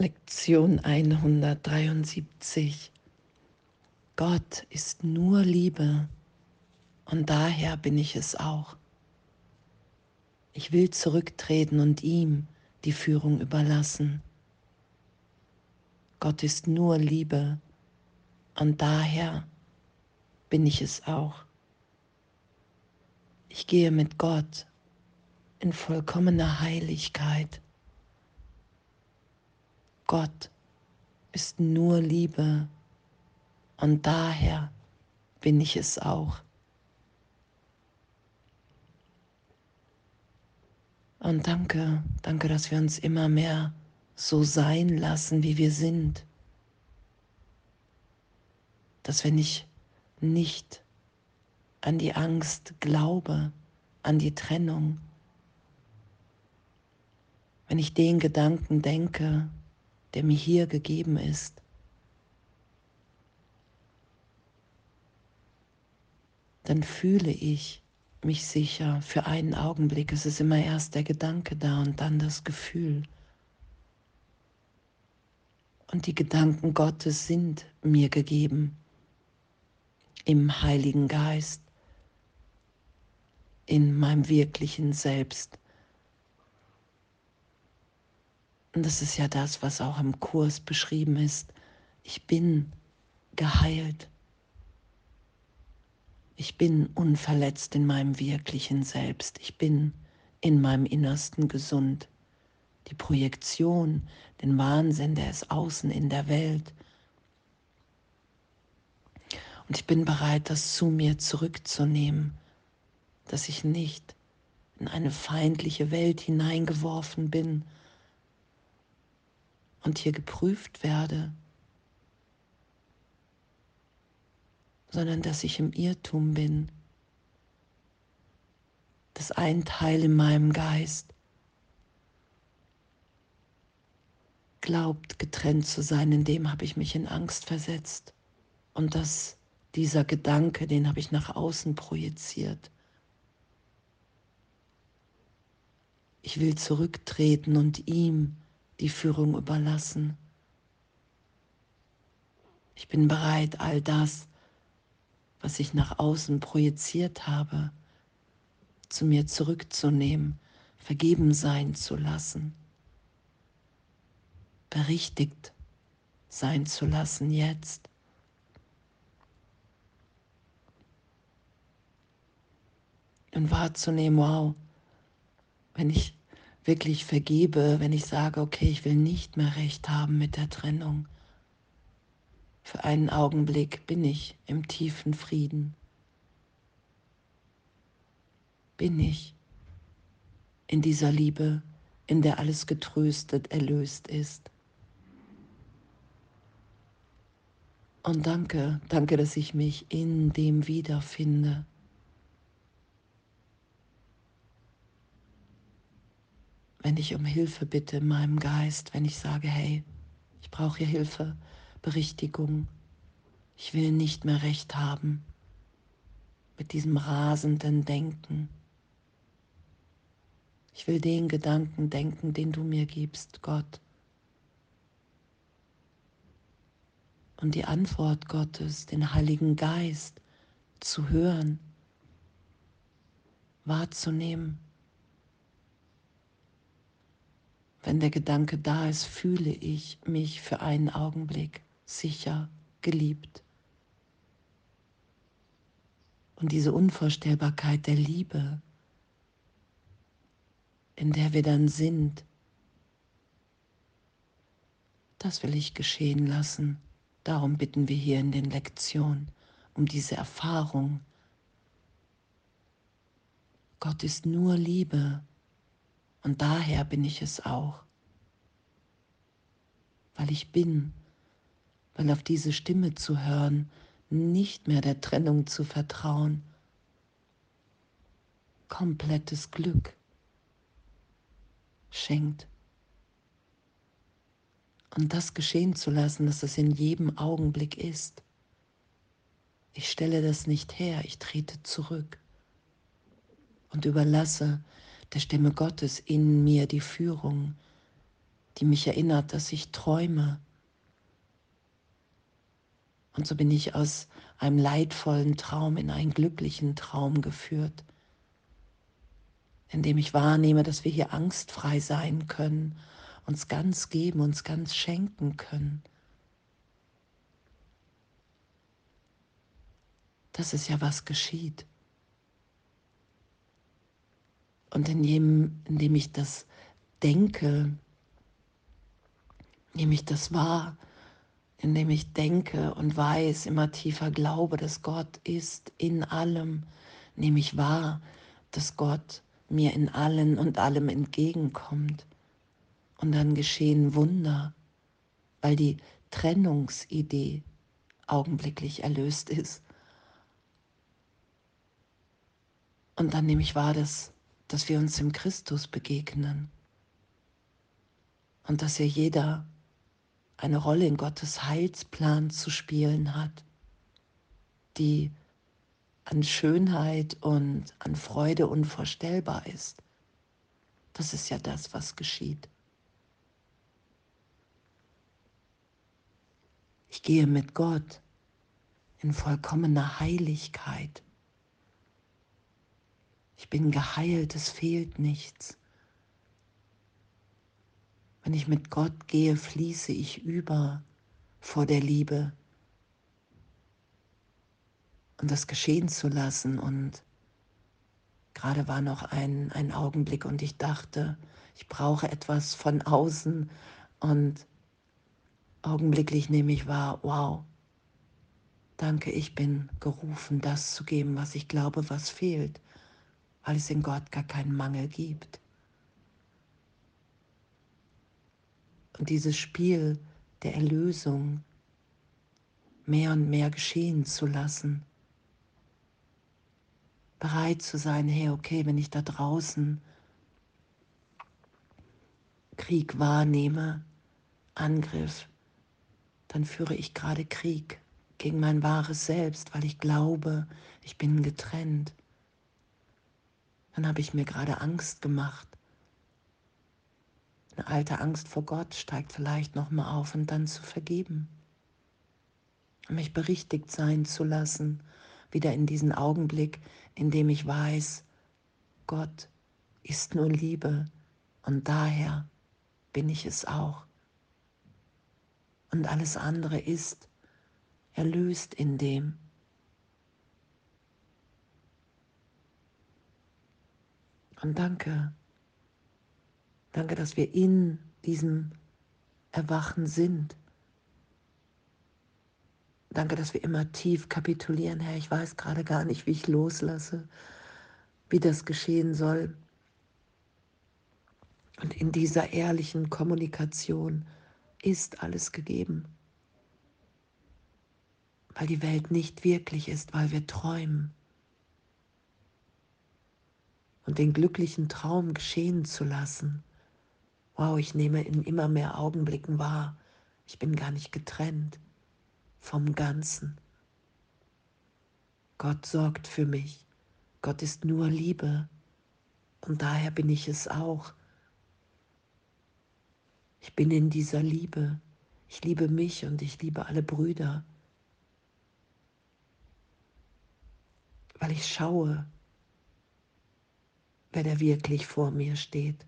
Lektion 173. Gott ist nur Liebe und daher bin ich es auch. Ich will zurücktreten und ihm die Führung überlassen. Gott ist nur Liebe und daher bin ich es auch. Ich gehe mit Gott in vollkommener Heiligkeit Gott ist nur Liebe und daher bin ich es auch. Und danke, danke, dass wir uns immer mehr so sein lassen, wie wir sind. Dass wenn ich nicht an die Angst glaube, an die Trennung, wenn ich den Gedanken denke, der mir hier gegeben ist. Dann fühle ich mich sicher für einen Augenblick. Es ist immer erst der Gedanke da und dann das Gefühl. Und die Gedanken Gottes sind mir gegeben im Heiligen Geist, in meinem wirklichen Selbst. Und das ist ja das, was auch im Kurs beschrieben ist. Ich bin geheilt. Ich bin unverletzt in meinem wirklichen Selbst. Ich bin in meinem Innersten gesund. Die Projektion, den Wahnsinn, der ist außen in der Welt. Und ich bin bereit, das zu mir zurückzunehmen, dass ich nicht in eine feindliche Welt hineingeworfen bin, und hier geprüft werde, sondern dass ich im Irrtum bin, dass ein Teil in meinem Geist glaubt, getrennt zu sein, in dem habe ich mich in Angst versetzt und dass dieser Gedanke, den habe ich nach außen projiziert. Ich will zurücktreten und ihm die Führung überlassen. Ich bin bereit, all das, was ich nach außen projiziert habe, zu mir zurückzunehmen, vergeben sein zu lassen, berichtigt sein zu lassen jetzt. Und wahrzunehmen, wow, wenn ich wirklich vergebe, wenn ich sage, okay, ich will nicht mehr recht haben mit der Trennung. Für einen Augenblick bin ich im tiefen Frieden. Bin ich in dieser Liebe, in der alles getröstet, erlöst ist. Und danke, danke, dass ich mich in dem wiederfinde. Wenn ich um Hilfe bitte in meinem Geist, wenn ich sage, hey, ich brauche hier Hilfe, Berichtigung, ich will nicht mehr recht haben mit diesem rasenden Denken. Ich will den Gedanken denken, den du mir gibst, Gott. Und die Antwort Gottes, den Heiligen Geist zu hören, wahrzunehmen Wenn der Gedanke da ist, fühle ich mich für einen Augenblick sicher, geliebt. Und diese Unvorstellbarkeit der Liebe, in der wir dann sind, das will ich geschehen lassen. Darum bitten wir hier in den Lektionen um diese Erfahrung. Gott ist nur Liebe und daher bin ich es auch, weil ich bin, weil auf diese Stimme zu hören, nicht mehr der Trennung zu vertrauen, komplettes Glück schenkt. Und das geschehen zu lassen, dass es in jedem Augenblick ist. Ich stelle das nicht her, ich trete zurück und überlasse der Stimme Gottes in mir die Führung, die mich erinnert, dass ich träume. Und so bin ich aus einem leidvollen Traum in einen glücklichen Traum geführt, in dem ich wahrnehme, dass wir hier angstfrei sein können, uns ganz geben, uns ganz schenken können. Das ist ja, was geschieht. Und indem, indem ich das denke, nehme ich das wahr, indem ich denke und weiß, immer tiefer glaube, dass Gott ist in allem, nehme ich wahr, dass Gott mir in allen und allem entgegenkommt. Und dann geschehen Wunder, weil die Trennungsidee augenblicklich erlöst ist. Und dann nehme ich wahr, dass, dass wir uns im Christus begegnen und dass hier jeder eine Rolle in Gottes Heilsplan zu spielen hat, die an Schönheit und an Freude unvorstellbar ist. Das ist ja das, was geschieht. Ich gehe mit Gott in vollkommener Heiligkeit. Ich bin geheilt, es fehlt nichts. Wenn ich mit Gott gehe, fließe ich über vor der Liebe. Und das geschehen zu lassen. Und gerade war noch ein, ein Augenblick und ich dachte, ich brauche etwas von außen. Und augenblicklich nehme ich wahr, wow, danke, ich bin gerufen, das zu geben, was ich glaube, was fehlt, weil es in Gott gar keinen Mangel gibt. und dieses Spiel der Erlösung mehr und mehr geschehen zu lassen. Bereit zu sein, hey, okay, wenn ich da draußen Krieg wahrnehme, Angriff, dann führe ich gerade Krieg gegen mein wahres Selbst, weil ich glaube, ich bin getrennt. Dann habe ich mir gerade Angst gemacht eine alte Angst vor Gott steigt vielleicht nochmal auf und dann zu vergeben. Mich berichtigt sein zu lassen, wieder in diesen Augenblick, in dem ich weiß, Gott ist nur Liebe und daher bin ich es auch. Und alles andere ist erlöst in dem. Und danke, Danke, dass wir in diesem Erwachen sind. Danke, dass wir immer tief kapitulieren, Herr. Ich weiß gerade gar nicht, wie ich loslasse, wie das geschehen soll. Und in dieser ehrlichen Kommunikation ist alles gegeben, weil die Welt nicht wirklich ist, weil wir träumen. Und den glücklichen Traum geschehen zu lassen wow, ich nehme in immer mehr Augenblicken wahr, ich bin gar nicht getrennt vom Ganzen. Gott sorgt für mich. Gott ist nur Liebe und daher bin ich es auch. Ich bin in dieser Liebe. Ich liebe mich und ich liebe alle Brüder, weil ich schaue, wer da wirklich vor mir steht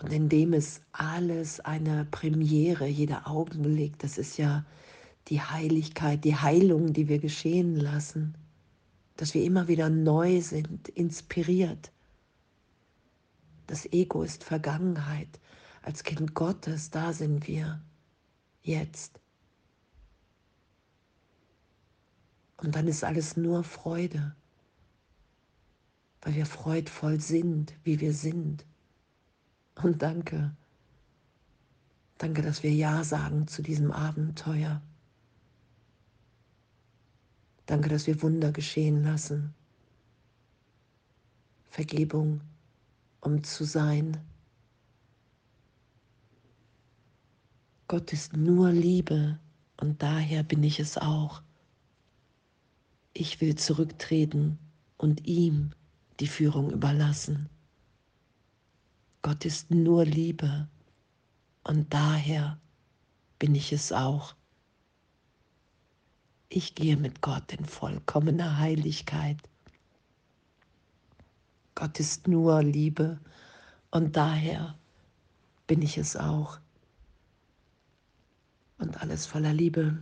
und in dem ist alles eine Premiere, jeder Augenblick. Das ist ja die Heiligkeit, die Heilung, die wir geschehen lassen, dass wir immer wieder neu sind, inspiriert. Das Ego ist Vergangenheit. Als Kind Gottes, da sind wir jetzt. Und dann ist alles nur Freude, weil wir freudvoll sind, wie wir sind. Und danke, danke, dass wir Ja sagen zu diesem Abenteuer. Danke, dass wir Wunder geschehen lassen. Vergebung, um zu sein. Gott ist nur Liebe und daher bin ich es auch. Ich will zurücktreten und ihm die Führung überlassen. Gott ist nur Liebe Und daher bin ich es auch. Ich gehe mit Gott in vollkommener Heiligkeit. Gott ist nur Liebe und daher bin ich es auch. Und alles voller Liebe.